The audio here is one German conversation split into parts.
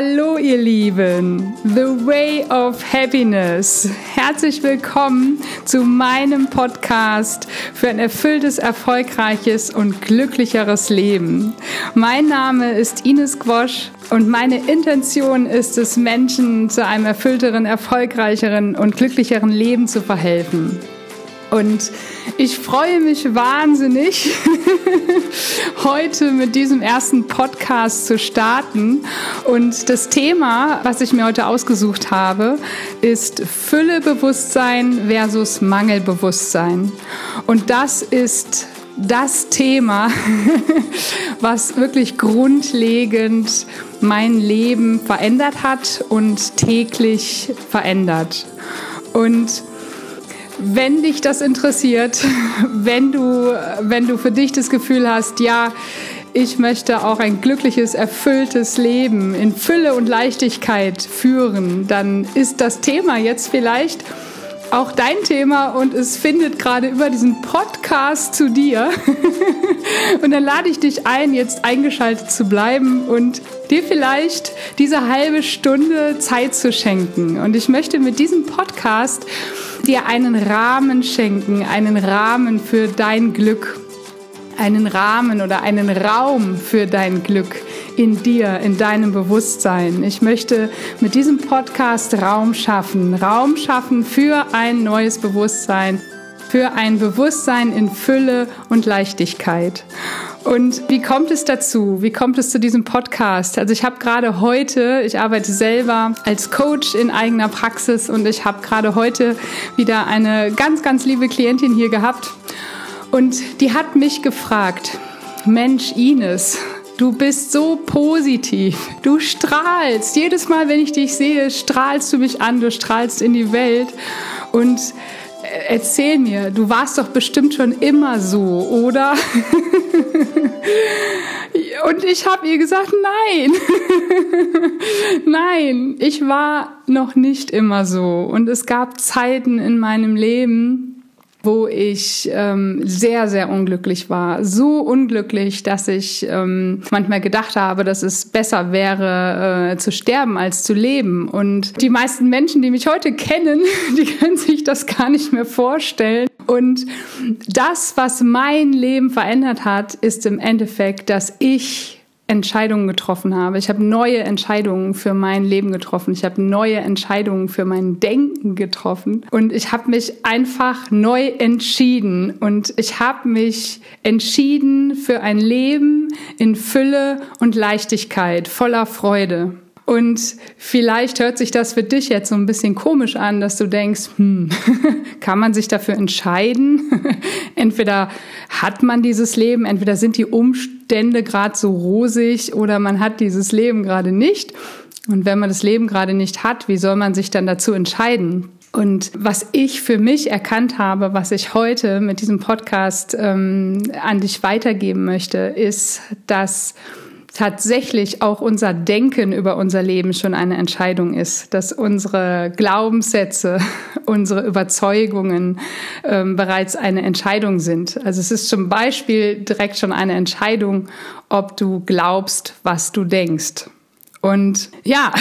Hallo ihr Lieben, The Way of Happiness. Herzlich willkommen zu meinem Podcast für ein erfülltes, erfolgreiches und glücklicheres Leben. Mein Name ist Ines Gwosch und meine Intention ist es, Menschen zu einem erfüllteren, erfolgreicheren und glücklicheren Leben zu verhelfen. Und ich freue mich wahnsinnig, heute mit diesem ersten Podcast zu starten. Und das Thema, was ich mir heute ausgesucht habe, ist Füllebewusstsein versus Mangelbewusstsein. Und das ist das Thema, was wirklich grundlegend mein Leben verändert hat und täglich verändert. Und wenn dich das interessiert, wenn du, wenn du für dich das Gefühl hast, ja, ich möchte auch ein glückliches, erfülltes Leben in Fülle und Leichtigkeit führen, dann ist das Thema jetzt vielleicht auch dein Thema und es findet gerade über diesen Podcast zu dir. und dann lade ich dich ein, jetzt eingeschaltet zu bleiben und dir vielleicht diese halbe Stunde Zeit zu schenken. Und ich möchte mit diesem Podcast dir einen Rahmen schenken, einen Rahmen für dein Glück, einen Rahmen oder einen Raum für dein Glück in dir, in deinem Bewusstsein. Ich möchte mit diesem Podcast Raum schaffen, Raum schaffen für ein neues Bewusstsein, für ein Bewusstsein in Fülle und Leichtigkeit. Und wie kommt es dazu? Wie kommt es zu diesem Podcast? Also ich habe gerade heute, ich arbeite selber als Coach in eigener Praxis und ich habe gerade heute wieder eine ganz, ganz liebe Klientin hier gehabt und die hat mich gefragt, Mensch Ines, du bist so positiv, du strahlst. Jedes Mal, wenn ich dich sehe, strahlst du mich an, du strahlst in die Welt und erzähl mir, du warst doch bestimmt schon immer so, oder? Und ich habe ihr gesagt, nein, nein, ich war noch nicht immer so. Und es gab Zeiten in meinem Leben, wo ich ähm, sehr, sehr unglücklich war. So unglücklich, dass ich ähm, manchmal gedacht habe, dass es besser wäre, äh, zu sterben als zu leben. Und die meisten Menschen, die mich heute kennen, die können sich das gar nicht mehr vorstellen. Und das, was mein Leben verändert hat, ist im Endeffekt, dass ich Entscheidungen getroffen habe. Ich habe neue Entscheidungen für mein Leben getroffen. Ich habe neue Entscheidungen für mein Denken getroffen. Und ich habe mich einfach neu entschieden. Und ich habe mich entschieden für ein Leben in Fülle und Leichtigkeit, voller Freude. Und vielleicht hört sich das für dich jetzt so ein bisschen komisch an, dass du denkst, hm, kann man sich dafür entscheiden? entweder hat man dieses Leben, entweder sind die Umstände gerade so rosig oder man hat dieses Leben gerade nicht. Und wenn man das Leben gerade nicht hat, wie soll man sich dann dazu entscheiden? Und was ich für mich erkannt habe, was ich heute mit diesem Podcast ähm, an dich weitergeben möchte, ist, dass tatsächlich auch unser Denken über unser Leben schon eine Entscheidung ist, dass unsere Glaubenssätze, unsere Überzeugungen ähm, bereits eine Entscheidung sind. Also es ist zum Beispiel direkt schon eine Entscheidung, ob du glaubst, was du denkst. Und ja,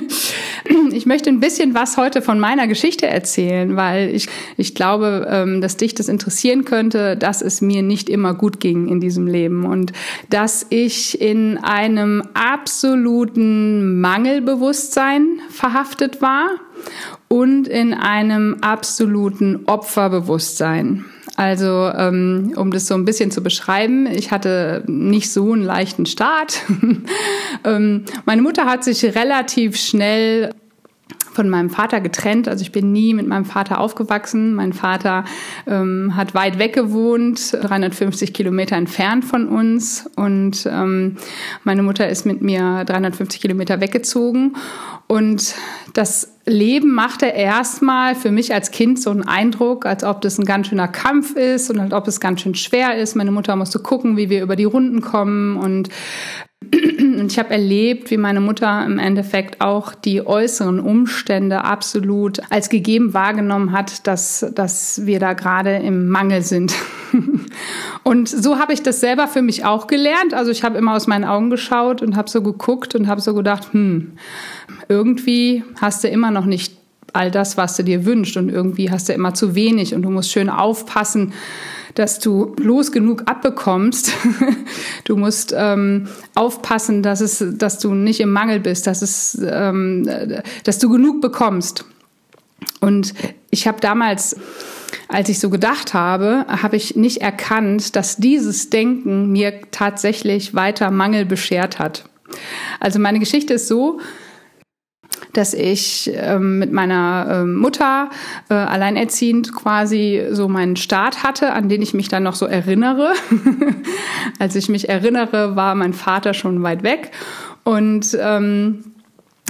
ich möchte ein bisschen was heute von meiner Geschichte erzählen, weil ich, ich glaube, ähm, dass dich das interessieren könnte, dass es mir nicht immer gut ging in diesem Leben und dass ich in einem absoluten Mangelbewusstsein verhaftet war und in einem absoluten Opferbewusstsein. Also ähm, um das so ein bisschen zu beschreiben, ich hatte nicht so einen leichten Start. ähm, meine Mutter hat sich relativ schnell von meinem Vater getrennt. Also ich bin nie mit meinem Vater aufgewachsen. Mein Vater ähm, hat weit weg gewohnt, 350 Kilometer entfernt von uns. Und ähm, meine Mutter ist mit mir 350 Kilometer weggezogen. Und das Leben machte erstmal für mich als Kind so einen Eindruck, als ob das ein ganz schöner Kampf ist und als ob es ganz schön schwer ist. Meine Mutter musste gucken, wie wir über die Runden kommen und ich habe erlebt, wie meine Mutter im Endeffekt auch die äußeren Umstände absolut als gegeben wahrgenommen hat, dass, dass wir da gerade im Mangel sind. und so habe ich das selber für mich auch gelernt. Also ich habe immer aus meinen Augen geschaut und habe so geguckt und habe so gedacht, hm, irgendwie hast du immer noch nicht all das, was du dir wünschst und irgendwie hast du immer zu wenig und du musst schön aufpassen, dass du bloß genug abbekommst. du musst ähm, aufpassen, dass es, dass du nicht im Mangel bist, dass es, ähm, dass du genug bekommst. Und ich habe damals, als ich so gedacht habe, habe ich nicht erkannt, dass dieses Denken mir tatsächlich weiter Mangel beschert hat. Also meine Geschichte ist so, dass ich ähm, mit meiner ähm, Mutter äh, alleinerziehend quasi so meinen Start hatte, an den ich mich dann noch so erinnere. Als ich mich erinnere, war mein Vater schon weit weg und ähm,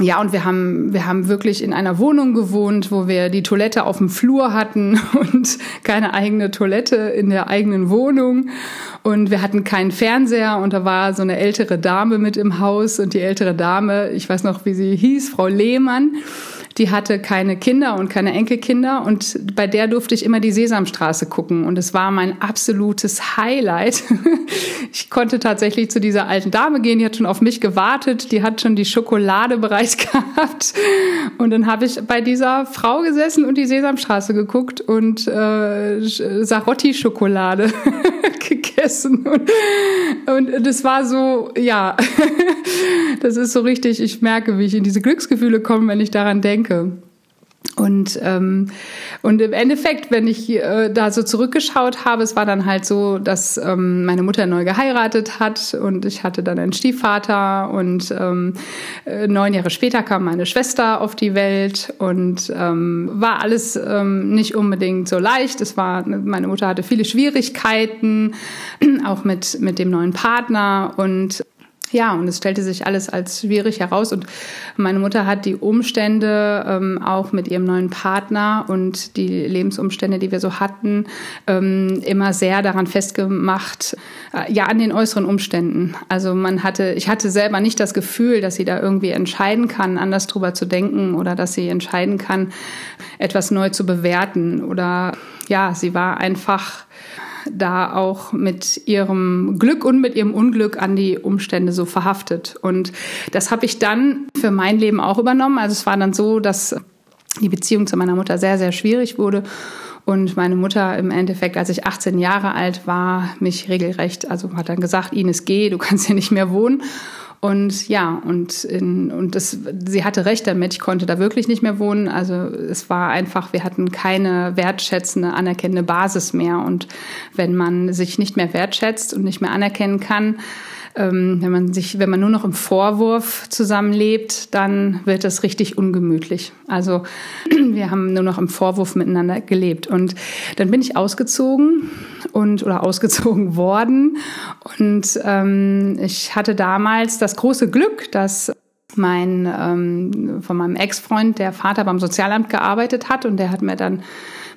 ja, und wir haben, wir haben wirklich in einer Wohnung gewohnt, wo wir die Toilette auf dem Flur hatten und keine eigene Toilette in der eigenen Wohnung. Und wir hatten keinen Fernseher und da war so eine ältere Dame mit im Haus und die ältere Dame, ich weiß noch, wie sie hieß, Frau Lehmann, die hatte keine Kinder und keine Enkelkinder und bei der durfte ich immer die Sesamstraße gucken und es war mein absolutes Highlight. Ich konnte tatsächlich zu dieser alten Dame gehen, die hat schon auf mich gewartet, die hat schon die Schokolade bereit gehabt und dann habe ich bei dieser Frau gesessen und die Sesamstraße geguckt und äh, Sarotti-Schokolade gegessen und, und das war so, ja, das ist so richtig, ich merke, wie ich in diese Glücksgefühle komme, wenn ich daran denke denke. Und, ähm, und im Endeffekt, wenn ich äh, da so zurückgeschaut habe, es war dann halt so, dass ähm, meine Mutter neu geheiratet hat und ich hatte dann einen Stiefvater und ähm, äh, neun Jahre später kam meine Schwester auf die Welt und ähm, war alles ähm, nicht unbedingt so leicht. Es war, meine Mutter hatte viele Schwierigkeiten, auch mit, mit dem neuen Partner und ja, und es stellte sich alles als schwierig heraus. Und meine Mutter hat die Umstände ähm, auch mit ihrem neuen Partner und die Lebensumstände, die wir so hatten, ähm, immer sehr daran festgemacht, äh, ja, an den äußeren Umständen. Also man hatte, ich hatte selber nicht das Gefühl, dass sie da irgendwie entscheiden kann, anders drüber zu denken oder dass sie entscheiden kann, etwas neu zu bewerten. Oder ja, sie war einfach da auch mit ihrem Glück und mit ihrem Unglück an die Umstände so verhaftet. Und das habe ich dann für mein Leben auch übernommen. Also es war dann so, dass die Beziehung zu meiner Mutter sehr, sehr schwierig wurde. Und meine Mutter im Endeffekt, als ich 18 Jahre alt war, mich regelrecht, also hat dann gesagt, Ines, geh, du kannst hier nicht mehr wohnen. Und ja, und, in, und das, sie hatte recht damit, ich konnte da wirklich nicht mehr wohnen. Also es war einfach, wir hatten keine wertschätzende, anerkennende Basis mehr. Und wenn man sich nicht mehr wertschätzt und nicht mehr anerkennen kann, wenn man sich, wenn man nur noch im Vorwurf zusammenlebt, dann wird es richtig ungemütlich. Also wir haben nur noch im Vorwurf miteinander gelebt. Und dann bin ich ausgezogen und oder ausgezogen worden. Und ähm, ich hatte damals das große Glück, dass mein ähm, von meinem Ex-Freund, der Vater beim Sozialamt gearbeitet hat und der hat mir dann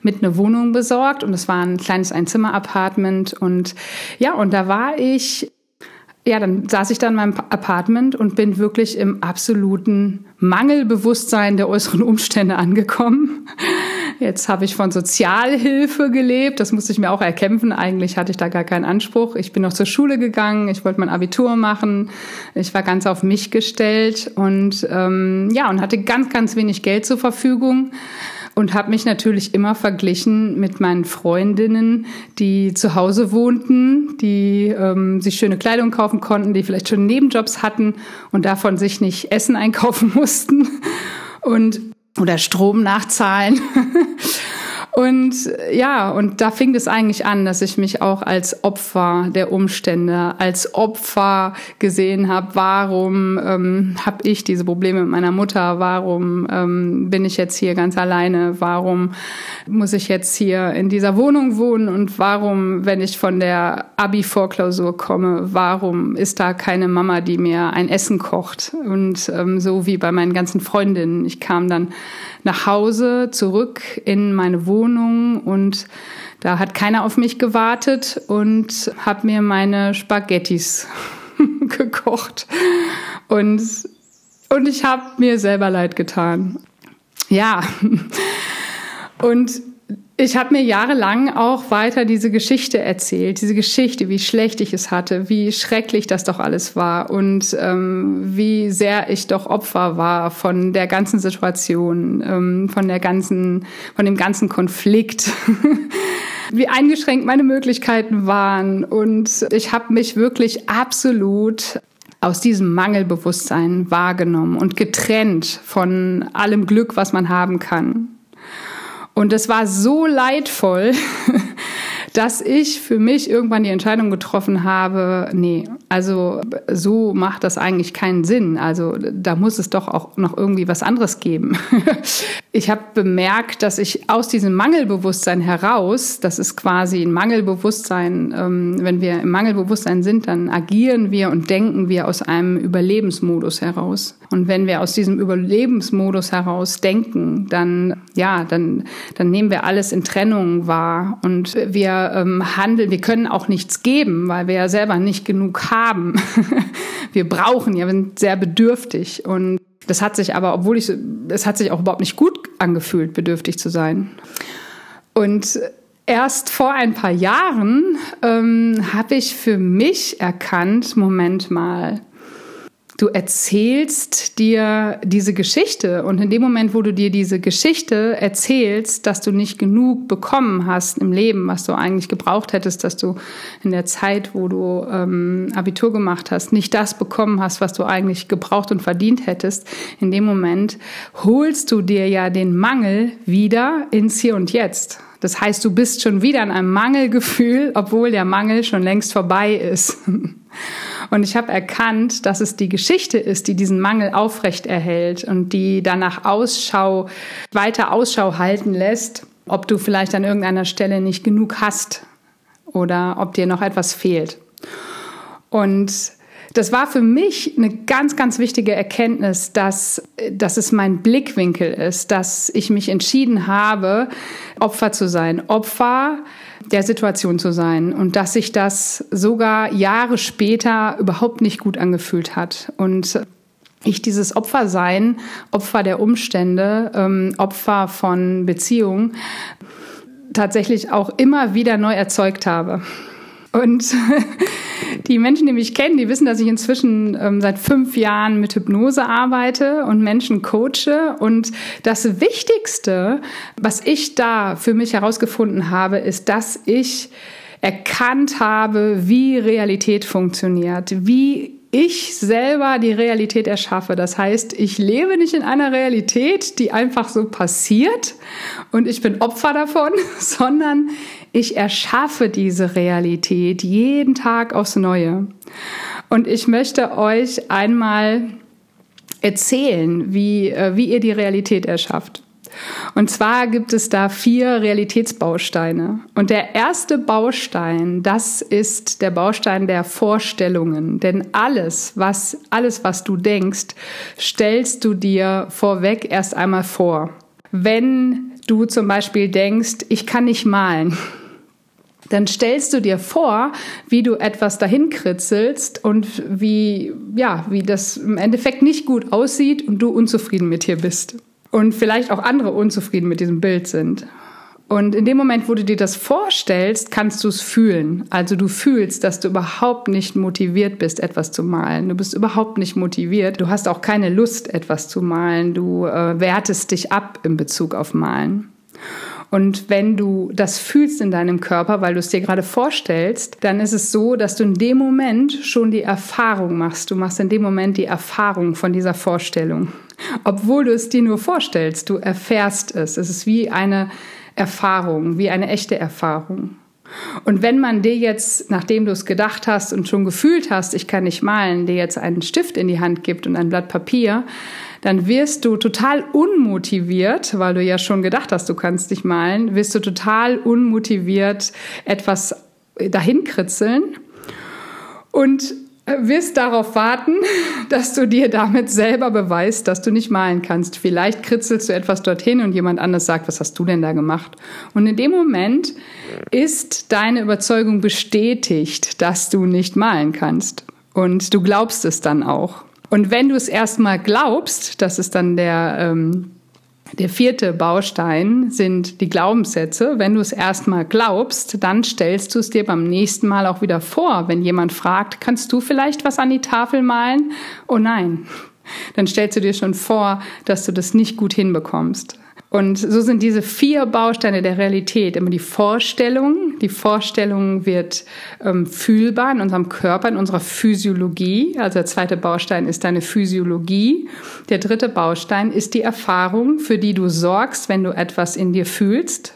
mit eine Wohnung besorgt und es war ein kleines Einzimmer-Apartment und ja, und da war ich ja, dann saß ich da in meinem Apartment und bin wirklich im absoluten Mangelbewusstsein der äußeren Umstände angekommen. Jetzt habe ich von Sozialhilfe gelebt. Das musste ich mir auch erkämpfen. Eigentlich hatte ich da gar keinen Anspruch. Ich bin noch zur Schule gegangen. Ich wollte mein Abitur machen. Ich war ganz auf mich gestellt und ähm, ja und hatte ganz ganz wenig Geld zur Verfügung und habe mich natürlich immer verglichen mit meinen Freundinnen, die zu Hause wohnten, die ähm, sich schöne Kleidung kaufen konnten, die vielleicht schon Nebenjobs hatten und davon sich nicht Essen einkaufen mussten und oder Strom nachzahlen. Und ja, und da fing es eigentlich an, dass ich mich auch als Opfer der Umstände, als Opfer gesehen habe. Warum ähm, habe ich diese Probleme mit meiner Mutter? Warum ähm, bin ich jetzt hier ganz alleine? Warum muss ich jetzt hier in dieser Wohnung wohnen? Und warum, wenn ich von der Abi-Vorklausur komme, warum ist da keine Mama, die mir ein Essen kocht? Und ähm, so wie bei meinen ganzen Freundinnen. Ich kam dann nach Hause, zurück in meine Wohnung und da hat keiner auf mich gewartet und habe mir meine Spaghettis gekocht. Und, und ich habe mir selber leid getan. Ja. Und ich habe mir jahrelang auch weiter diese Geschichte erzählt, diese Geschichte, wie schlecht ich es hatte, wie schrecklich das doch alles war und ähm, wie sehr ich doch Opfer war von der ganzen Situation, ähm, von der ganzen, von dem ganzen Konflikt. wie eingeschränkt meine Möglichkeiten waren und ich habe mich wirklich absolut aus diesem Mangelbewusstsein wahrgenommen und getrennt von allem Glück, was man haben kann. Und es war so leidvoll, dass ich für mich irgendwann die Entscheidung getroffen habe, nee, also so macht das eigentlich keinen Sinn. Also da muss es doch auch noch irgendwie was anderes geben. ich habe bemerkt, dass ich aus diesem Mangelbewusstsein heraus, das ist quasi ein Mangelbewusstsein, ähm, wenn wir im Mangelbewusstsein sind, dann agieren wir und denken wir aus einem Überlebensmodus heraus. Und wenn wir aus diesem Überlebensmodus heraus denken, dann, ja, dann, dann nehmen wir alles in Trennung wahr und wir ähm, handeln, wir können auch nichts geben, weil wir ja selber nicht genug haben. wir brauchen ja, wir sind sehr bedürftig und das hat sich aber, obwohl ich, es hat sich auch überhaupt nicht gut angefühlt, bedürftig zu sein. Und erst vor ein paar Jahren ähm, habe ich für mich erkannt, Moment mal, du erzählst dir diese Geschichte und in dem Moment, wo du dir diese Geschichte erzählst, dass du nicht genug bekommen hast im Leben, was du eigentlich gebraucht hättest, dass du in der Zeit, wo du ähm, Abitur gemacht hast, nicht das bekommen hast, was du eigentlich gebraucht und verdient hättest, in dem Moment holst du dir ja den Mangel wieder ins Hier und Jetzt. Das heißt, du bist schon wieder in einem Mangelgefühl, obwohl der Mangel schon längst vorbei ist. Und ich habe erkannt, dass es die Geschichte ist, die diesen Mangel aufrecht erhält und die danach Ausschau, weiter Ausschau halten lässt, ob du vielleicht an irgendeiner Stelle nicht genug hast oder ob dir noch etwas fehlt. Und das war für mich eine ganz, ganz wichtige Erkenntnis, dass, dass es mein Blickwinkel ist, dass ich mich entschieden habe, Opfer zu sein. Opfer der Situation zu sein und dass sich das sogar Jahre später überhaupt nicht gut angefühlt hat. Und ich dieses Opfer sein, Opfer der Umstände, ähm, Opfer von Beziehungen, tatsächlich auch immer wieder neu erzeugt habe. Und die Menschen, die mich kennen, die wissen, dass ich inzwischen ähm, seit fünf Jahren mit Hypnose arbeite und Menschen coache. Und das Wichtigste, was ich da für mich herausgefunden habe, ist, dass ich erkannt habe, wie Realität funktioniert, wie ich selber die Realität erschaffe. Das heißt, ich lebe nicht in einer Realität, die einfach so passiert und ich bin Opfer davon, sondern ich erschaffe diese Realität jeden Tag aufs Neue. Und ich möchte euch einmal erzählen, wie, äh, wie ihr die Realität erschafft. Und zwar gibt es da vier Realitätsbausteine. Und der erste Baustein, das ist der Baustein der Vorstellungen. Denn alles, was, alles, was du denkst, stellst du dir vorweg erst einmal vor. Wenn du zum Beispiel denkst, ich kann nicht malen, dann stellst du dir vor, wie du etwas dahin kritzelst und wie, ja, wie das im Endeffekt nicht gut aussieht und du unzufrieden mit dir bist und vielleicht auch andere unzufrieden mit diesem Bild sind. Und in dem Moment, wo du dir das vorstellst, kannst du es fühlen. Also du fühlst, dass du überhaupt nicht motiviert bist, etwas zu malen. Du bist überhaupt nicht motiviert. Du hast auch keine Lust, etwas zu malen. Du äh, wertest dich ab in Bezug auf Malen. Und wenn du das fühlst in deinem Körper, weil du es dir gerade vorstellst, dann ist es so, dass du in dem Moment schon die Erfahrung machst. Du machst in dem Moment die Erfahrung von dieser Vorstellung. Obwohl du es dir nur vorstellst, du erfährst es. Es ist wie eine Erfahrung, wie eine echte Erfahrung. Und wenn man dir jetzt, nachdem du es gedacht hast und schon gefühlt hast, ich kann nicht malen, dir jetzt einen Stift in die Hand gibt und ein Blatt Papier, dann wirst du total unmotiviert, weil du ja schon gedacht hast, du kannst nicht malen, wirst du total unmotiviert etwas dahin kritzeln und wirst darauf warten, dass du dir damit selber beweist, dass du nicht malen kannst. Vielleicht kritzelst du etwas dorthin und jemand anders sagt, was hast du denn da gemacht? Und in dem Moment ist deine Überzeugung bestätigt, dass du nicht malen kannst. Und du glaubst es dann auch. Und wenn du es erstmal glaubst, das ist dann der, ähm, der vierte Baustein, sind die Glaubenssätze. Wenn du es erstmal glaubst, dann stellst du es dir beim nächsten Mal auch wieder vor. Wenn jemand fragt, kannst du vielleicht was an die Tafel malen? Oh nein. Dann stellst du dir schon vor, dass du das nicht gut hinbekommst. Und so sind diese vier Bausteine der Realität immer die Vorstellung. Die Vorstellung wird ähm, fühlbar in unserem Körper, in unserer Physiologie. Also der zweite Baustein ist deine Physiologie. Der dritte Baustein ist die Erfahrung, für die du sorgst, wenn du etwas in dir fühlst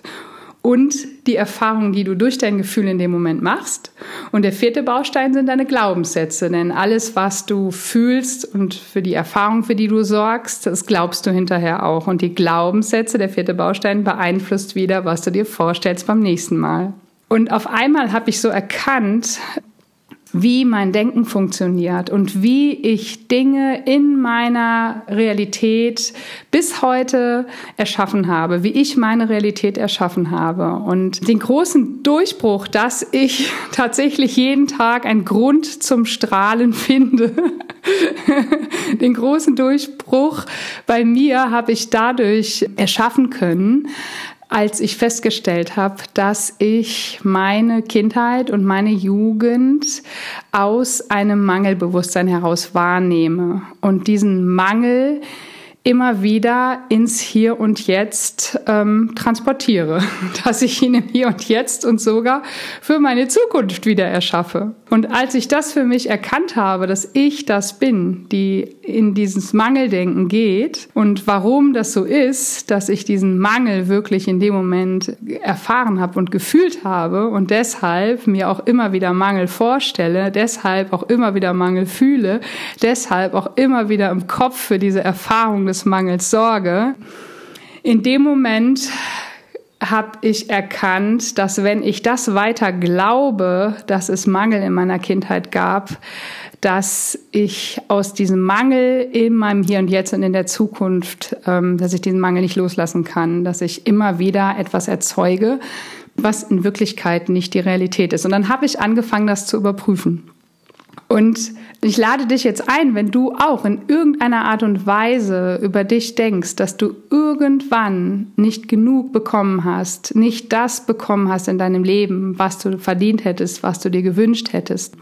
und die Erfahrungen, die du durch dein Gefühl in dem Moment machst. Und der vierte Baustein sind deine Glaubenssätze, denn alles, was du fühlst und für die Erfahrung, für die du sorgst, das glaubst du hinterher auch. Und die Glaubenssätze, der vierte Baustein, beeinflusst wieder, was du dir vorstellst beim nächsten Mal. Und auf einmal habe ich so erkannt, wie mein Denken funktioniert und wie ich Dinge in meiner Realität bis heute erschaffen habe, wie ich meine Realität erschaffen habe. Und den großen Durchbruch, dass ich tatsächlich jeden Tag einen Grund zum Strahlen finde, den großen Durchbruch bei mir habe ich dadurch erschaffen können, als ich festgestellt habe, dass ich meine Kindheit und meine Jugend aus einem Mangelbewusstsein heraus wahrnehme und diesen Mangel immer wieder ins Hier und Jetzt ähm, transportiere, dass ich ihn im Hier und Jetzt und sogar für meine Zukunft wieder erschaffe. Und als ich das für mich erkannt habe, dass ich das bin, die in dieses Mangeldenken geht und warum das so ist, dass ich diesen Mangel wirklich in dem Moment erfahren habe und gefühlt habe und deshalb mir auch immer wieder Mangel vorstelle, deshalb auch immer wieder Mangel fühle, deshalb auch immer wieder im Kopf für diese Erfahrung des Mangels sorge. In dem Moment habe ich erkannt, dass wenn ich das weiter glaube, dass es Mangel in meiner Kindheit gab, dass ich aus diesem Mangel in meinem Hier und Jetzt und in der Zukunft, ähm, dass ich diesen Mangel nicht loslassen kann, dass ich immer wieder etwas erzeuge, was in Wirklichkeit nicht die Realität ist. Und dann habe ich angefangen, das zu überprüfen. Und ich lade dich jetzt ein, wenn du auch in irgendeiner Art und Weise über dich denkst, dass du irgendwann nicht genug bekommen hast, nicht das bekommen hast in deinem Leben, was du verdient hättest, was du dir gewünscht hättest,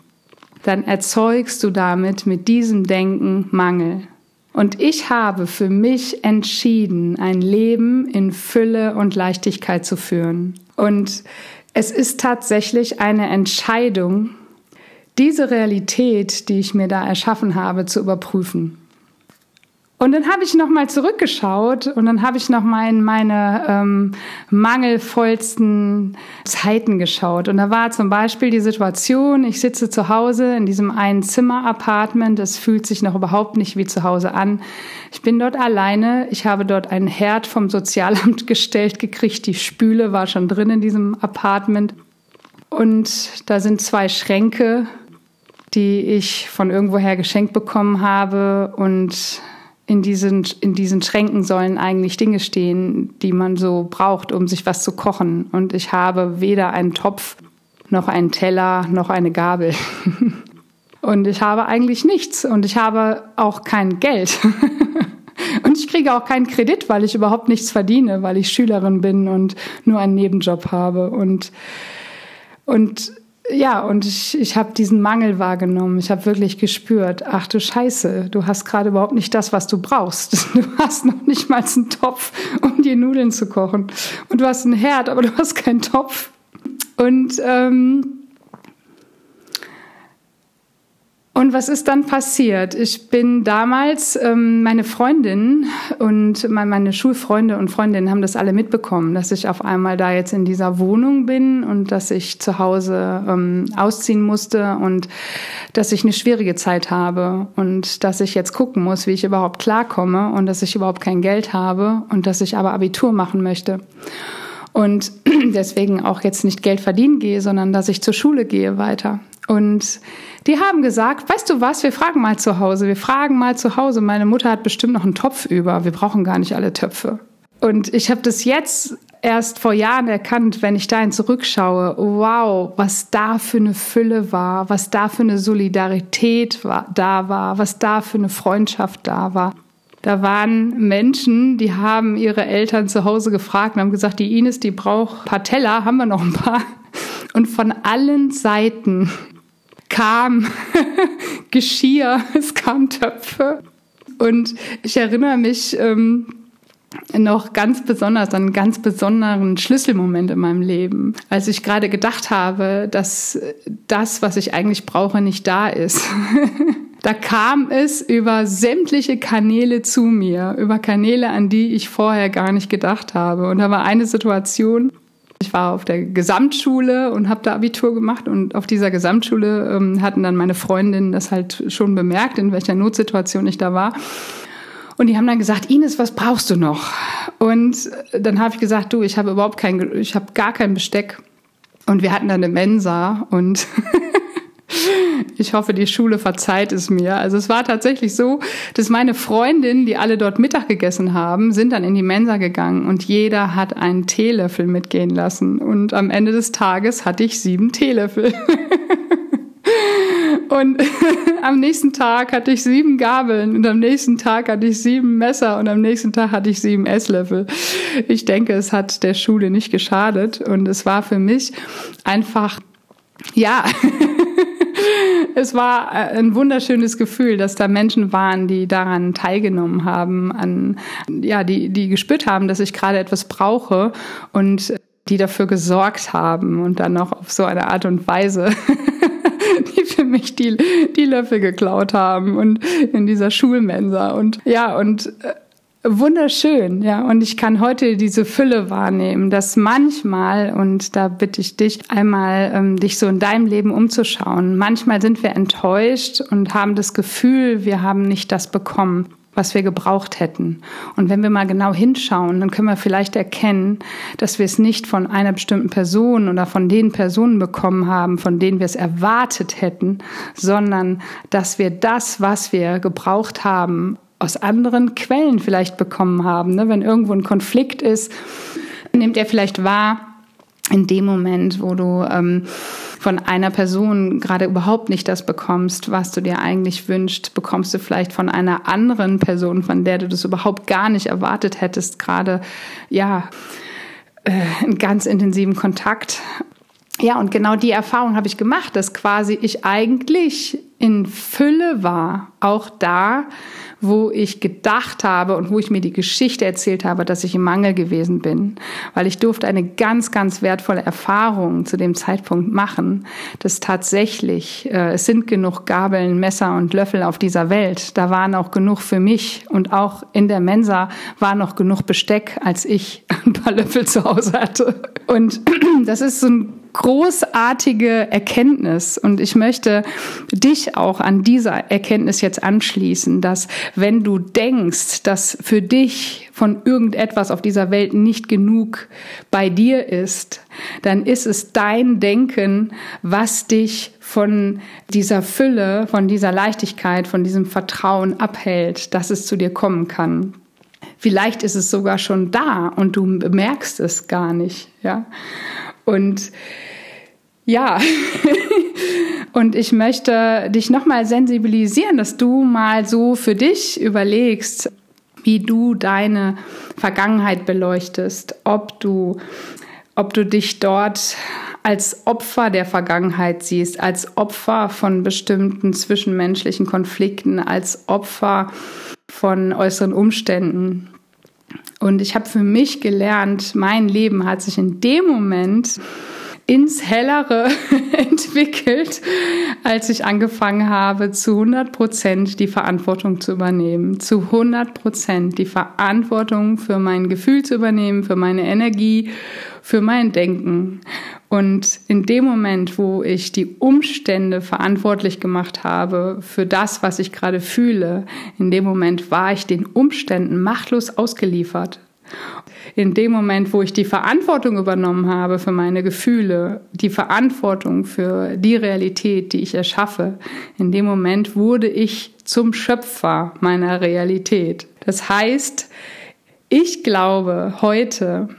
dann erzeugst du damit mit diesem Denken Mangel. Und ich habe für mich entschieden, ein Leben in Fülle und Leichtigkeit zu führen. Und es ist tatsächlich eine Entscheidung, diese Realität, die ich mir da erschaffen habe, zu überprüfen. Und dann habe ich nochmal zurückgeschaut und dann habe ich nochmal in meine ähm, mangelvollsten Zeiten geschaut. Und da war zum Beispiel die Situation, ich sitze zu Hause in diesem einen Zimmer-Apartment, es fühlt sich noch überhaupt nicht wie zu Hause an. Ich bin dort alleine, ich habe dort einen Herd vom Sozialamt gestellt gekriegt, die Spüle war schon drin in diesem Apartment. Und da sind zwei Schränke die ich von irgendwoher geschenkt bekommen habe. Und in diesen, in diesen Schränken sollen eigentlich Dinge stehen, die man so braucht, um sich was zu kochen. Und ich habe weder einen Topf, noch einen Teller, noch eine Gabel. Und ich habe eigentlich nichts. Und ich habe auch kein Geld. Und ich kriege auch keinen Kredit, weil ich überhaupt nichts verdiene, weil ich Schülerin bin und nur einen Nebenjob habe. Und, und ja, und ich, ich habe diesen Mangel wahrgenommen. Ich habe wirklich gespürt, ach du Scheiße, du hast gerade überhaupt nicht das, was du brauchst. Du hast noch nicht mal einen Topf, um dir Nudeln zu kochen. Und du hast einen Herd, aber du hast keinen Topf. Und ähm, Und was ist dann passiert? Ich bin damals, ähm, meine Freundin und meine Schulfreunde und Freundinnen haben das alle mitbekommen, dass ich auf einmal da jetzt in dieser Wohnung bin und dass ich zu Hause ähm, ausziehen musste und dass ich eine schwierige Zeit habe und dass ich jetzt gucken muss, wie ich überhaupt klarkomme und dass ich überhaupt kein Geld habe und dass ich aber Abitur machen möchte und deswegen auch jetzt nicht Geld verdienen gehe, sondern dass ich zur Schule gehe weiter. Und die haben gesagt, weißt du was, wir fragen mal zu Hause, wir fragen mal zu Hause, meine Mutter hat bestimmt noch einen Topf über, wir brauchen gar nicht alle Töpfe. Und ich habe das jetzt erst vor Jahren erkannt, wenn ich dahin zurückschaue, wow, was da für eine Fülle war, was da für eine Solidarität war, da war, was da für eine Freundschaft da war. Da waren Menschen, die haben ihre Eltern zu Hause gefragt und haben gesagt, die Ines, die braucht ein paar Teller, haben wir noch ein paar. Und von allen Seiten kam Geschirr, es kam Töpfe. Und ich erinnere mich ähm, noch ganz besonders an einen ganz besonderen Schlüsselmoment in meinem Leben, als ich gerade gedacht habe, dass das, was ich eigentlich brauche, nicht da ist. Da kam es über sämtliche Kanäle zu mir, über Kanäle, an die ich vorher gar nicht gedacht habe. Und da war eine Situation, ich war auf der Gesamtschule und habe da Abitur gemacht und auf dieser Gesamtschule ähm, hatten dann meine Freundinnen das halt schon bemerkt, in welcher Notsituation ich da war. Und die haben dann gesagt, Ines, was brauchst du noch? Und dann habe ich gesagt, du, ich habe überhaupt kein, ich habe gar kein Besteck. Und wir hatten dann eine Mensa und Ich hoffe, die Schule verzeiht es mir. Also es war tatsächlich so, dass meine Freundinnen, die alle dort Mittag gegessen haben, sind dann in die Mensa gegangen und jeder hat einen Teelöffel mitgehen lassen. Und am Ende des Tages hatte ich sieben Teelöffel. Und am nächsten Tag hatte ich sieben Gabeln und am nächsten Tag hatte ich sieben Messer und am nächsten Tag hatte ich sieben Esslöffel. Ich denke, es hat der Schule nicht geschadet und es war für mich einfach, ja, es war äh, ein wunderschönes Gefühl, dass da Menschen waren, die daran teilgenommen haben, an, ja, die, die gespürt haben, dass ich gerade etwas brauche und die dafür gesorgt haben und dann noch auf so eine Art und Weise, die für mich die, die Löffel geklaut haben und in dieser Schulmensa. Und ja, und äh, wunderschön, ja. Und ich kann heute diese Fülle wahrnehmen, dass manchmal, und da bitte ich dich einmal, ähm, dich so in deinem Leben umzuschauen. Manchmal sind wir enttäuscht und haben das Gefühl, wir haben nicht das bekommen was wir gebraucht hätten. Und wenn wir mal genau hinschauen, dann können wir vielleicht erkennen, dass wir es nicht von einer bestimmten Person oder von den Personen bekommen haben, von denen wir es erwartet hätten, sondern dass wir das, was wir gebraucht haben, aus anderen Quellen vielleicht bekommen haben. Ne? Wenn irgendwo ein Konflikt ist, nimmt er vielleicht wahr, in dem Moment, wo du ähm, von einer Person gerade überhaupt nicht das bekommst, was du dir eigentlich wünschst, bekommst du vielleicht von einer anderen Person, von der du das überhaupt gar nicht erwartet hättest, gerade ja äh, einen ganz intensiven Kontakt. Ja, und genau die Erfahrung habe ich gemacht, dass quasi ich eigentlich in Fülle war, auch da, wo ich gedacht habe und wo ich mir die Geschichte erzählt habe, dass ich im Mangel gewesen bin. Weil ich durfte eine ganz, ganz wertvolle Erfahrung zu dem Zeitpunkt machen, dass tatsächlich, äh, es sind genug Gabeln, Messer und Löffel auf dieser Welt. Da waren auch genug für mich und auch in der Mensa war noch genug Besteck, als ich ein paar Löffel zu Hause hatte. Und das ist so ein großartige Erkenntnis und ich möchte dich auch an dieser Erkenntnis jetzt anschließen, dass wenn du denkst, dass für dich von irgendetwas auf dieser Welt nicht genug bei dir ist, dann ist es dein Denken, was dich von dieser Fülle, von dieser Leichtigkeit, von diesem Vertrauen abhält, dass es zu dir kommen kann. Vielleicht ist es sogar schon da und du bemerkst es gar nicht, ja. Und ja, und ich möchte dich nochmal sensibilisieren, dass du mal so für dich überlegst, wie du deine Vergangenheit beleuchtest, ob du, ob du dich dort als Opfer der Vergangenheit siehst, als Opfer von bestimmten zwischenmenschlichen Konflikten, als Opfer von äußeren Umständen. Und ich habe für mich gelernt, mein Leben hat sich in dem Moment ins Hellere entwickelt, als ich angefangen habe, zu 100 Prozent die Verantwortung zu übernehmen, zu 100 Prozent die Verantwortung für mein Gefühl zu übernehmen, für meine Energie, für mein Denken. Und in dem Moment, wo ich die Umstände verantwortlich gemacht habe für das, was ich gerade fühle, in dem Moment war ich den Umständen machtlos ausgeliefert in dem Moment, wo ich die Verantwortung übernommen habe für meine Gefühle, die Verantwortung für die Realität, die ich erschaffe, in dem Moment wurde ich zum Schöpfer meiner Realität. Das heißt, ich glaube heute,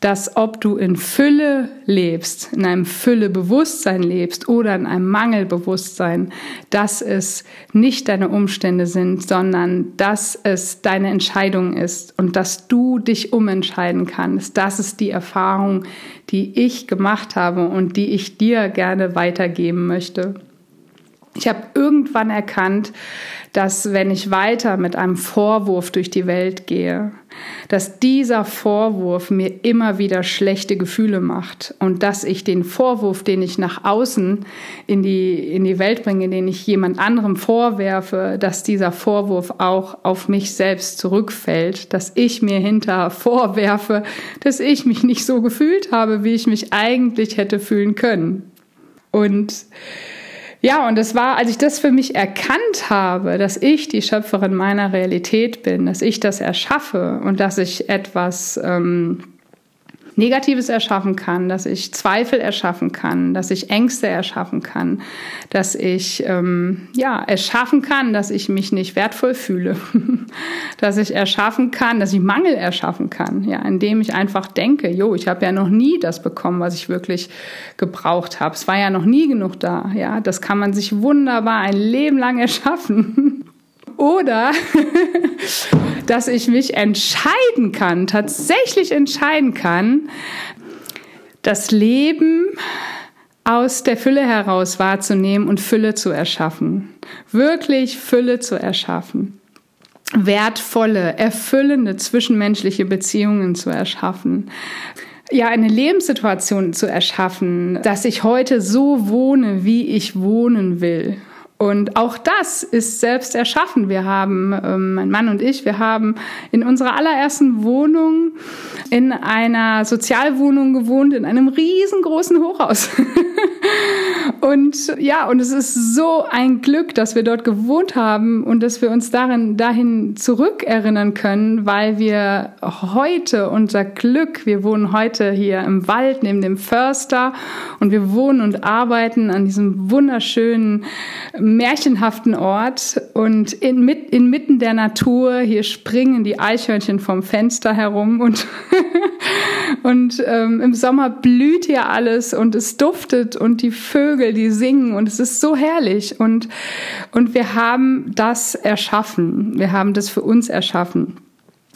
dass ob du in Fülle lebst, in einem Füllebewusstsein lebst oder in einem Mangelbewusstsein, dass es nicht deine Umstände sind, sondern dass es deine Entscheidung ist und dass du dich umentscheiden kannst. Das ist die Erfahrung, die ich gemacht habe und die ich dir gerne weitergeben möchte. Ich habe irgendwann erkannt, dass wenn ich weiter mit einem Vorwurf durch die Welt gehe, dass dieser Vorwurf mir immer wieder schlechte Gefühle macht und dass ich den Vorwurf, den ich nach außen in die, in die Welt bringe, den ich jemand anderem vorwerfe, dass dieser Vorwurf auch auf mich selbst zurückfällt, dass ich mir hinter vorwerfe, dass ich mich nicht so gefühlt habe, wie ich mich eigentlich hätte fühlen können. Und ja, und es war, als ich das für mich erkannt habe, dass ich die Schöpferin meiner Realität bin, dass ich das erschaffe und dass ich etwas ähm, Negatives erschaffen kann, dass ich Zweifel erschaffen kann, dass ich Ängste erschaffen kann, dass ich ähm, ja erschaffen kann, dass ich mich nicht wertvoll fühle, dass ich erschaffen kann, dass ich Mangel erschaffen kann, ja, indem ich einfach denke, jo, ich habe ja noch nie das bekommen, was ich wirklich gebraucht habe. Es war ja noch nie genug da, ja, das kann man sich wunderbar ein Leben lang erschaffen. Oder dass ich mich entscheiden kann, tatsächlich entscheiden kann, das Leben aus der Fülle heraus wahrzunehmen und Fülle zu erschaffen. Wirklich Fülle zu erschaffen. Wertvolle, erfüllende zwischenmenschliche Beziehungen zu erschaffen ja, eine Lebenssituation zu erschaffen, dass ich heute so wohne, wie ich wohnen will. Und auch das ist selbst erschaffen. Wir haben, ähm, mein Mann und ich, wir haben in unserer allerersten Wohnung in einer Sozialwohnung gewohnt, in einem riesengroßen Hochhaus. und ja, und es ist so ein Glück, dass wir dort gewohnt haben und dass wir uns darin, dahin zurückerinnern können, weil wir heute unser Glück, wir wohnen heute hier im Wald neben dem Förster und wir wohnen und arbeiten an diesem wunderschönen märchenhaften Ort und in, mit, inmitten der Natur, hier springen die Eichhörnchen vom Fenster herum und, und ähm, im Sommer blüht hier alles und es duftet und die Vögel, die singen und es ist so herrlich und, und wir haben das erschaffen, wir haben das für uns erschaffen.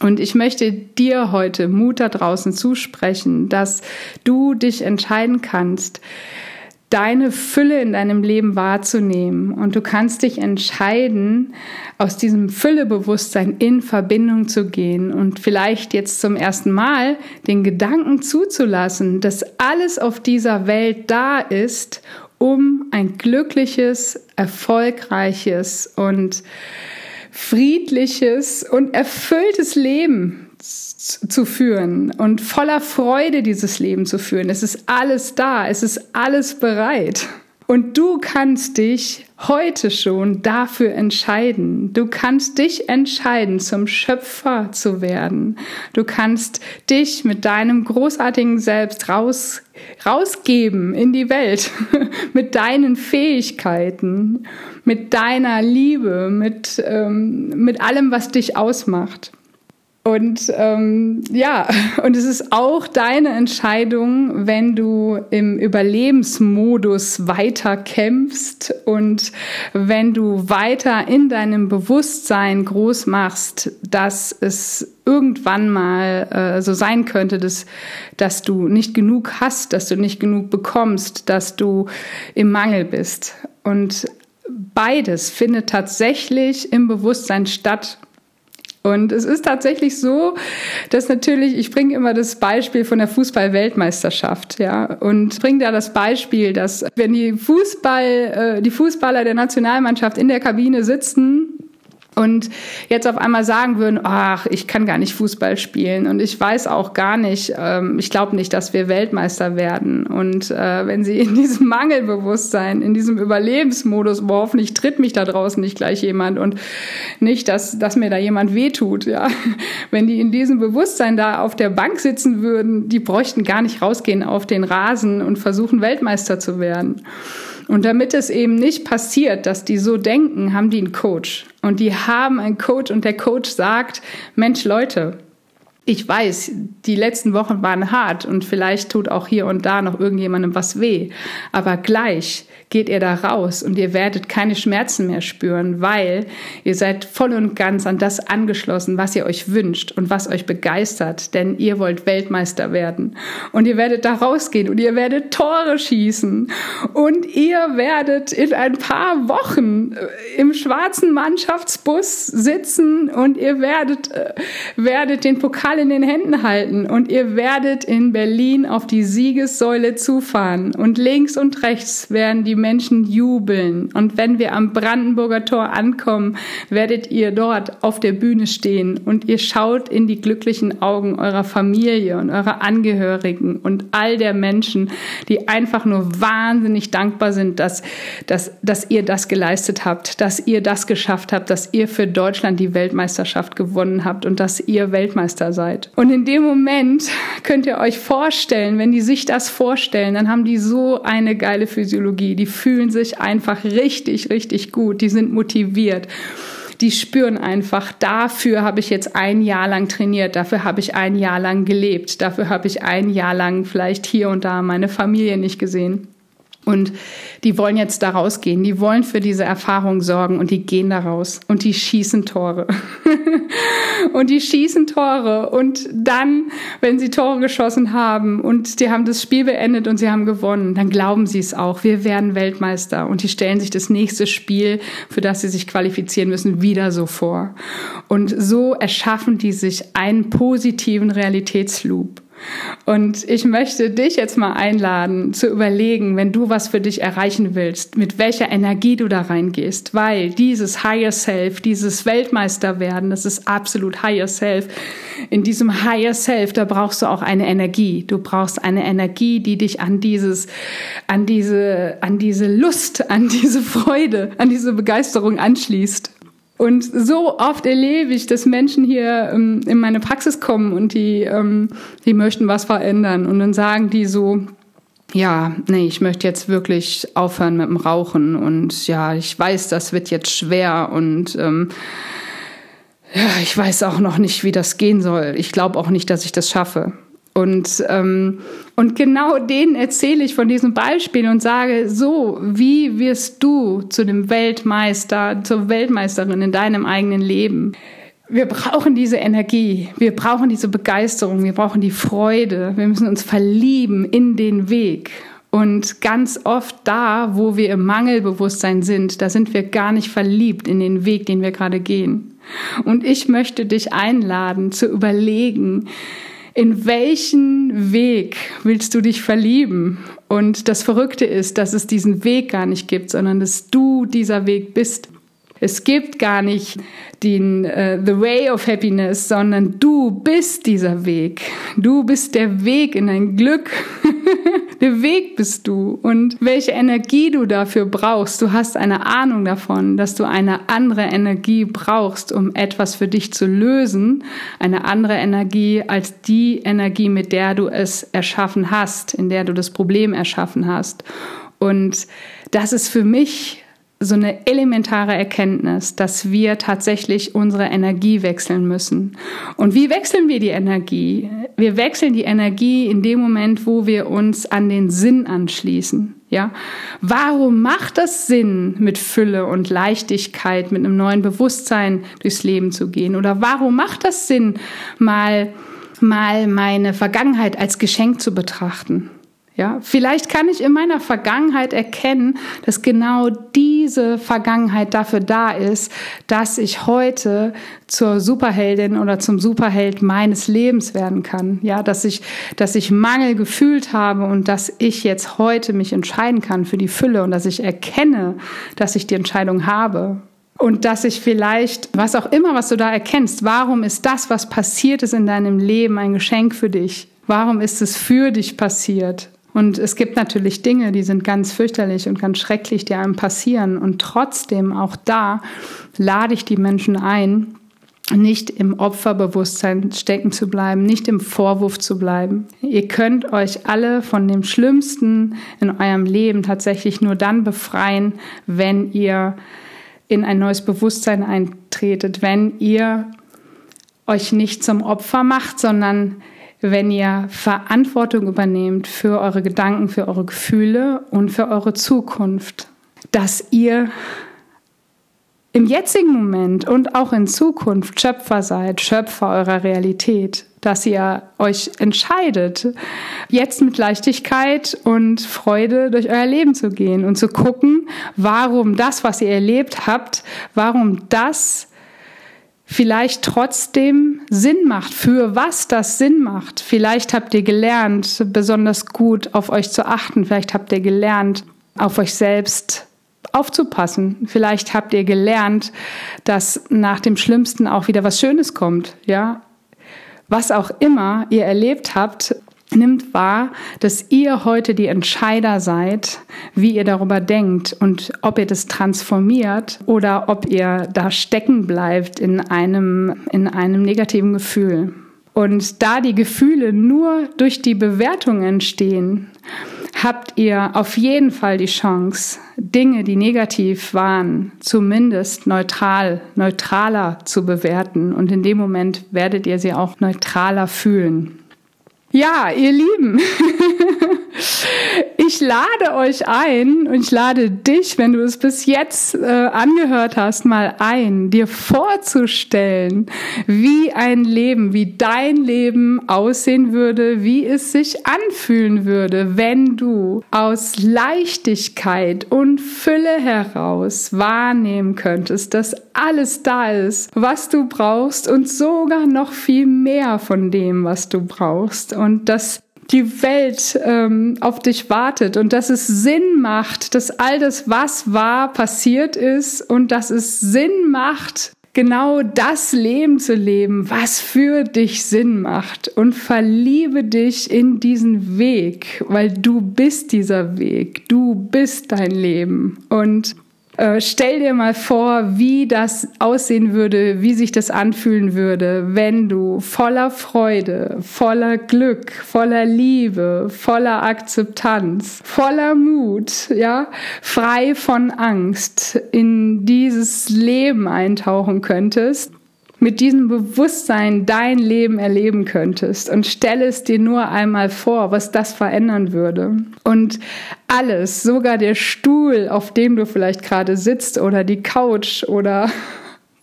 Und ich möchte dir heute Mut da draußen zusprechen, dass du dich entscheiden kannst, deine Fülle in deinem Leben wahrzunehmen. Und du kannst dich entscheiden, aus diesem Füllebewusstsein in Verbindung zu gehen und vielleicht jetzt zum ersten Mal den Gedanken zuzulassen, dass alles auf dieser Welt da ist, um ein glückliches, erfolgreiches und friedliches und erfülltes Leben zu führen und voller Freude dieses Leben zu führen. Es ist alles da, es ist alles bereit. Und du kannst dich heute schon dafür entscheiden. Du kannst dich entscheiden, zum Schöpfer zu werden. Du kannst dich mit deinem großartigen Selbst raus, rausgeben in die Welt, mit deinen Fähigkeiten, mit deiner Liebe, mit, ähm, mit allem, was dich ausmacht. Und ähm, ja, und es ist auch deine Entscheidung, wenn du im Überlebensmodus weiter kämpfst und wenn du weiter in deinem Bewusstsein groß machst, dass es irgendwann mal äh, so sein könnte, dass, dass du nicht genug hast, dass du nicht genug bekommst, dass du im Mangel bist. Und beides findet tatsächlich im Bewusstsein statt. Und es ist tatsächlich so, dass natürlich, ich bringe immer das Beispiel von der Fußball-Weltmeisterschaft, ja, und bringe da das Beispiel, dass wenn die Fußball, äh, die Fußballer der Nationalmannschaft in der Kabine sitzen und jetzt auf einmal sagen würden, ach, ich kann gar nicht Fußball spielen und ich weiß auch gar nicht, ähm, ich glaube nicht, dass wir Weltmeister werden. Und äh, wenn sie in diesem Mangelbewusstsein, in diesem Überlebensmodus, wo hoffentlich tritt mich da draußen nicht gleich jemand und nicht, dass, dass mir da jemand wehtut, ja. Wenn die in diesem Bewusstsein da auf der Bank sitzen würden, die bräuchten gar nicht rausgehen auf den Rasen und versuchen Weltmeister zu werden. Und damit es eben nicht passiert, dass die so denken, haben die einen Coach. Und die haben einen Coach und der Coach sagt, Mensch Leute, Ich weiß, die letzten Wochen waren hart und vielleicht tut auch hier und da noch irgendjemandem was weh. Aber gleich geht ihr da raus und ihr werdet keine Schmerzen mehr spüren, weil ihr seid voll und ganz an das angeschlossen, was ihr euch wünscht und was euch begeistert, denn ihr wollt Weltmeister werden. Und ihr werdet da rausgehen und ihr werdet Tore schießen und ihr werdet in ein paar Wochen äh, im schwarzen Mannschaftsbus sitzen und ihr werdet, äh, werdet den Pokal in den Händen halten und ihr werdet in Berlin auf die Siegessäule zufahren und links und rechts werden die Menschen jubeln. Und wenn wir am Brandenburger Tor ankommen, werdet ihr dort auf der Bühne stehen und ihr schaut in die glücklichen Augen eurer Familie und eurer Angehörigen und all der Menschen, die einfach nur wahnsinnig dankbar sind, dass, dass, dass ihr das geleistet habt, dass ihr das geschafft habt, dass ihr für Deutschland die Weltmeisterschaft gewonnen habt und dass ihr Weltmeister seid. Und in dem Moment könnt ihr euch vorstellen, wenn die sich das vorstellen, dann haben die so eine geile Physiologie. Die fühlen sich einfach richtig, richtig gut. Die sind motiviert die spüren einfach, dafür habe ich jetzt ein Jahr lang trainiert, dafür habe ich ein Jahr lang gelebt, dafür habe ich ein Jahr lang vielleicht hier und da meine Familie nicht gesehen. Und die wollen jetzt da rausgehen, die wollen für diese Erfahrung sorgen und die gehen da raus und die schießen Tore. und die schießen Tore und dann, wenn sie Tore geschossen haben und die haben das Spiel beendet und sie haben gewonnen, dann glauben sie es auch. Wir werden Weltmeister und die stellen sich das nächste Spiel, für das sie sich qualifizieren müssen, wieder so vor. Und so erschaffen die sich einen positiven Realitätsloop. Und ich möchte dich jetzt mal einladen, zu überlegen, wenn du was für dich erreichen willst, mit welcher Energie du da reingehst, weil dieses Higher Self, dieses Weltmeister werden, das ist absolut Higher Self. In diesem Higher Self, da brauchst du auch eine Energie. Du brauchst eine Energie, die dich an dieses, an diese, an diese Lust, an diese Freude, an diese Begeisterung anschließt. Und so oft erlebe ich, dass Menschen hier ähm, in meine Praxis kommen und die, ähm, die möchten was verändern. Und dann sagen die so, ja, nee, ich möchte jetzt wirklich aufhören mit dem Rauchen. Und ja, ich weiß, das wird jetzt schwer und ähm, ja, ich weiß auch noch nicht, wie das gehen soll. Ich glaube auch nicht, dass ich das schaffe. Und, ähm, und genau denen erzähle ich von diesem Beispiel und sage, so, wie wirst du zu dem Weltmeister, zur Weltmeisterin in deinem eigenen Leben? Wir brauchen diese Energie, wir brauchen diese Begeisterung, wir brauchen die Freude, wir müssen uns verlieben in den Weg. Und ganz oft da, wo wir im Mangelbewusstsein sind, da sind wir gar nicht verliebt in den Weg, den wir gerade gehen. Und ich möchte dich einladen zu überlegen, in welchen Weg willst du dich verlieben? Und das Verrückte ist, dass es diesen Weg gar nicht gibt, sondern dass du dieser Weg bist. Es gibt gar nicht den uh, The Way of Happiness, sondern du bist dieser Weg. Du bist der Weg in ein Glück. der Weg bist du. Und welche Energie du dafür brauchst, du hast eine Ahnung davon, dass du eine andere Energie brauchst, um etwas für dich zu lösen. Eine andere Energie als die Energie, mit der du es erschaffen hast, in der du das Problem erschaffen hast. Und das ist für mich so eine elementare Erkenntnis, dass wir tatsächlich unsere Energie wechseln müssen. Und wie wechseln wir die Energie? Wir wechseln die Energie in dem Moment, wo wir uns an den Sinn anschließen. Ja, warum macht das Sinn, mit Fülle und Leichtigkeit, mit einem neuen Bewusstsein durchs Leben zu gehen? Oder warum macht das Sinn, mal, mal meine Vergangenheit als Geschenk zu betrachten? Ja, vielleicht kann ich in meiner Vergangenheit erkennen, dass genau diese Vergangenheit dafür da ist, dass ich heute zur Superheldin oder zum Superheld meines Lebens werden kann. Ja, dass ich, dass ich Mangel gefühlt habe und dass ich jetzt heute mich entscheiden kann für die Fülle und dass ich erkenne, dass ich die Entscheidung habe. Und dass ich vielleicht, was auch immer, was du da erkennst, warum ist das, was passiert ist in deinem Leben, ein Geschenk für dich? Warum ist es für dich passiert? Und es gibt natürlich Dinge, die sind ganz fürchterlich und ganz schrecklich, die einem passieren. Und trotzdem, auch da, lade ich die Menschen ein, nicht im Opferbewusstsein stecken zu bleiben, nicht im Vorwurf zu bleiben. Ihr könnt euch alle von dem Schlimmsten in eurem Leben tatsächlich nur dann befreien, wenn ihr in ein neues Bewusstsein eintretet, wenn ihr euch nicht zum Opfer macht, sondern wenn ihr Verantwortung übernehmt für eure Gedanken, für eure Gefühle und für eure Zukunft, dass ihr im jetzigen Moment und auch in Zukunft Schöpfer seid, Schöpfer eurer Realität, dass ihr euch entscheidet, jetzt mit Leichtigkeit und Freude durch euer Leben zu gehen und zu gucken, warum das, was ihr erlebt habt, warum das vielleicht trotzdem Sinn macht, für was das Sinn macht. Vielleicht habt ihr gelernt, besonders gut auf euch zu achten. Vielleicht habt ihr gelernt, auf euch selbst aufzupassen. Vielleicht habt ihr gelernt, dass nach dem Schlimmsten auch wieder was Schönes kommt. Ja, was auch immer ihr erlebt habt, nimmt wahr, dass ihr heute die Entscheider seid, wie ihr darüber denkt und ob ihr das transformiert oder ob ihr da stecken bleibt in einem, in einem negativen Gefühl. Und da die Gefühle nur durch die Bewertung entstehen, habt ihr auf jeden Fall die Chance, Dinge, die negativ waren, zumindest neutral, neutraler zu bewerten. Und in dem Moment werdet ihr sie auch neutraler fühlen. Ja, ihr Lieben, ich lade euch ein und ich lade dich, wenn du es bis jetzt äh, angehört hast, mal ein, dir vorzustellen, wie ein Leben, wie dein Leben aussehen würde, wie es sich anfühlen würde, wenn du aus Leichtigkeit und Fülle heraus wahrnehmen könntest, dass alles da ist, was du brauchst und sogar noch viel mehr von dem, was du brauchst. Und dass die Welt ähm, auf dich wartet und dass es Sinn macht, dass all das, was war, passiert ist und dass es Sinn macht, genau das Leben zu leben, was für dich Sinn macht. Und verliebe dich in diesen Weg, weil du bist dieser Weg, du bist dein Leben. Und äh, stell dir mal vor, wie das aussehen würde, wie sich das anfühlen würde, wenn du voller Freude, voller Glück, voller Liebe, voller Akzeptanz, voller Mut, ja, frei von Angst in dieses Leben eintauchen könntest mit diesem Bewusstsein dein Leben erleben könntest und stelle es dir nur einmal vor, was das verändern würde. Und alles, sogar der Stuhl, auf dem du vielleicht gerade sitzt oder die Couch oder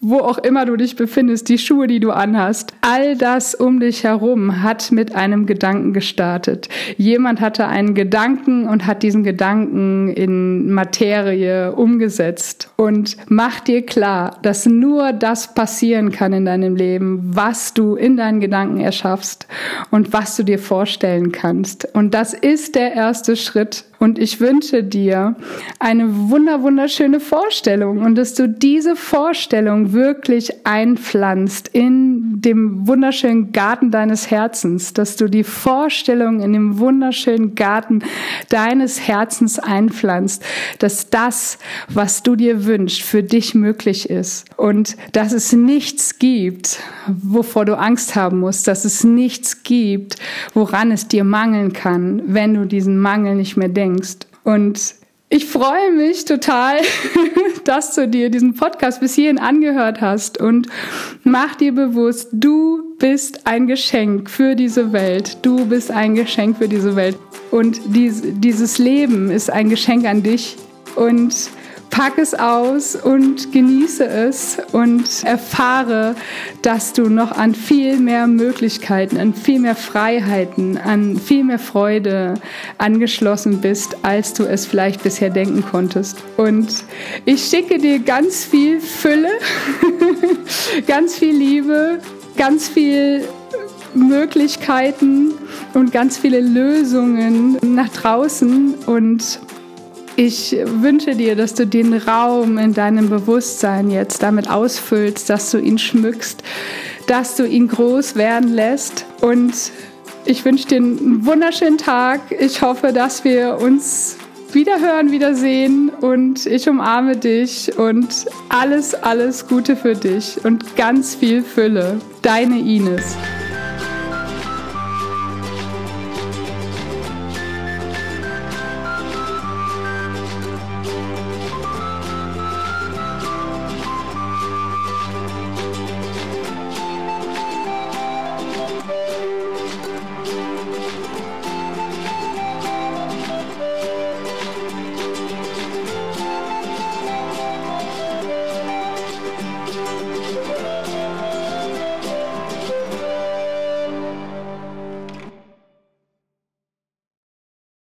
wo auch immer du dich befindest, die Schuhe, die du anhast, all das um dich herum hat mit einem Gedanken gestartet. Jemand hatte einen Gedanken und hat diesen Gedanken in Materie umgesetzt. Und mach dir klar, dass nur das passieren kann in deinem Leben, was du in deinen Gedanken erschaffst und was du dir vorstellen kannst. Und das ist der erste Schritt und ich wünsche dir eine wunder, wunderschöne Vorstellung und dass du diese Vorstellung wirklich einpflanzt in dem wunderschönen Garten deines Herzens, dass du die Vorstellung in dem wunderschönen Garten deines Herzens einpflanzt, dass das, was du dir wünschst, für dich möglich ist und dass es nichts gibt, wovor du Angst haben musst, dass es nichts gibt, woran es dir mangeln kann, wenn du diesen Mangel nicht mehr denkst denkst. Und ich freue mich total, dass du dir diesen Podcast bis hierhin angehört hast und mach dir bewusst, du bist ein Geschenk für diese Welt. Du bist ein Geschenk für diese Welt. Und dies, dieses Leben ist ein Geschenk an dich. Und pack es aus und genieße es und erfahre, dass du noch an viel mehr Möglichkeiten, an viel mehr Freiheiten, an viel mehr Freude angeschlossen bist, als du es vielleicht bisher denken konntest. Und ich schicke dir ganz viel Fülle, ganz viel Liebe, ganz viel Möglichkeiten und ganz viele Lösungen nach draußen und ich wünsche dir, dass du den Raum in deinem Bewusstsein jetzt damit ausfüllst, dass du ihn schmückst, dass du ihn groß werden lässt. Und ich wünsche dir einen wunderschönen Tag. Ich hoffe, dass wir uns wiederhören, wiedersehen und ich umarme dich und alles, alles Gute für dich und ganz viel Fülle. Deine Ines.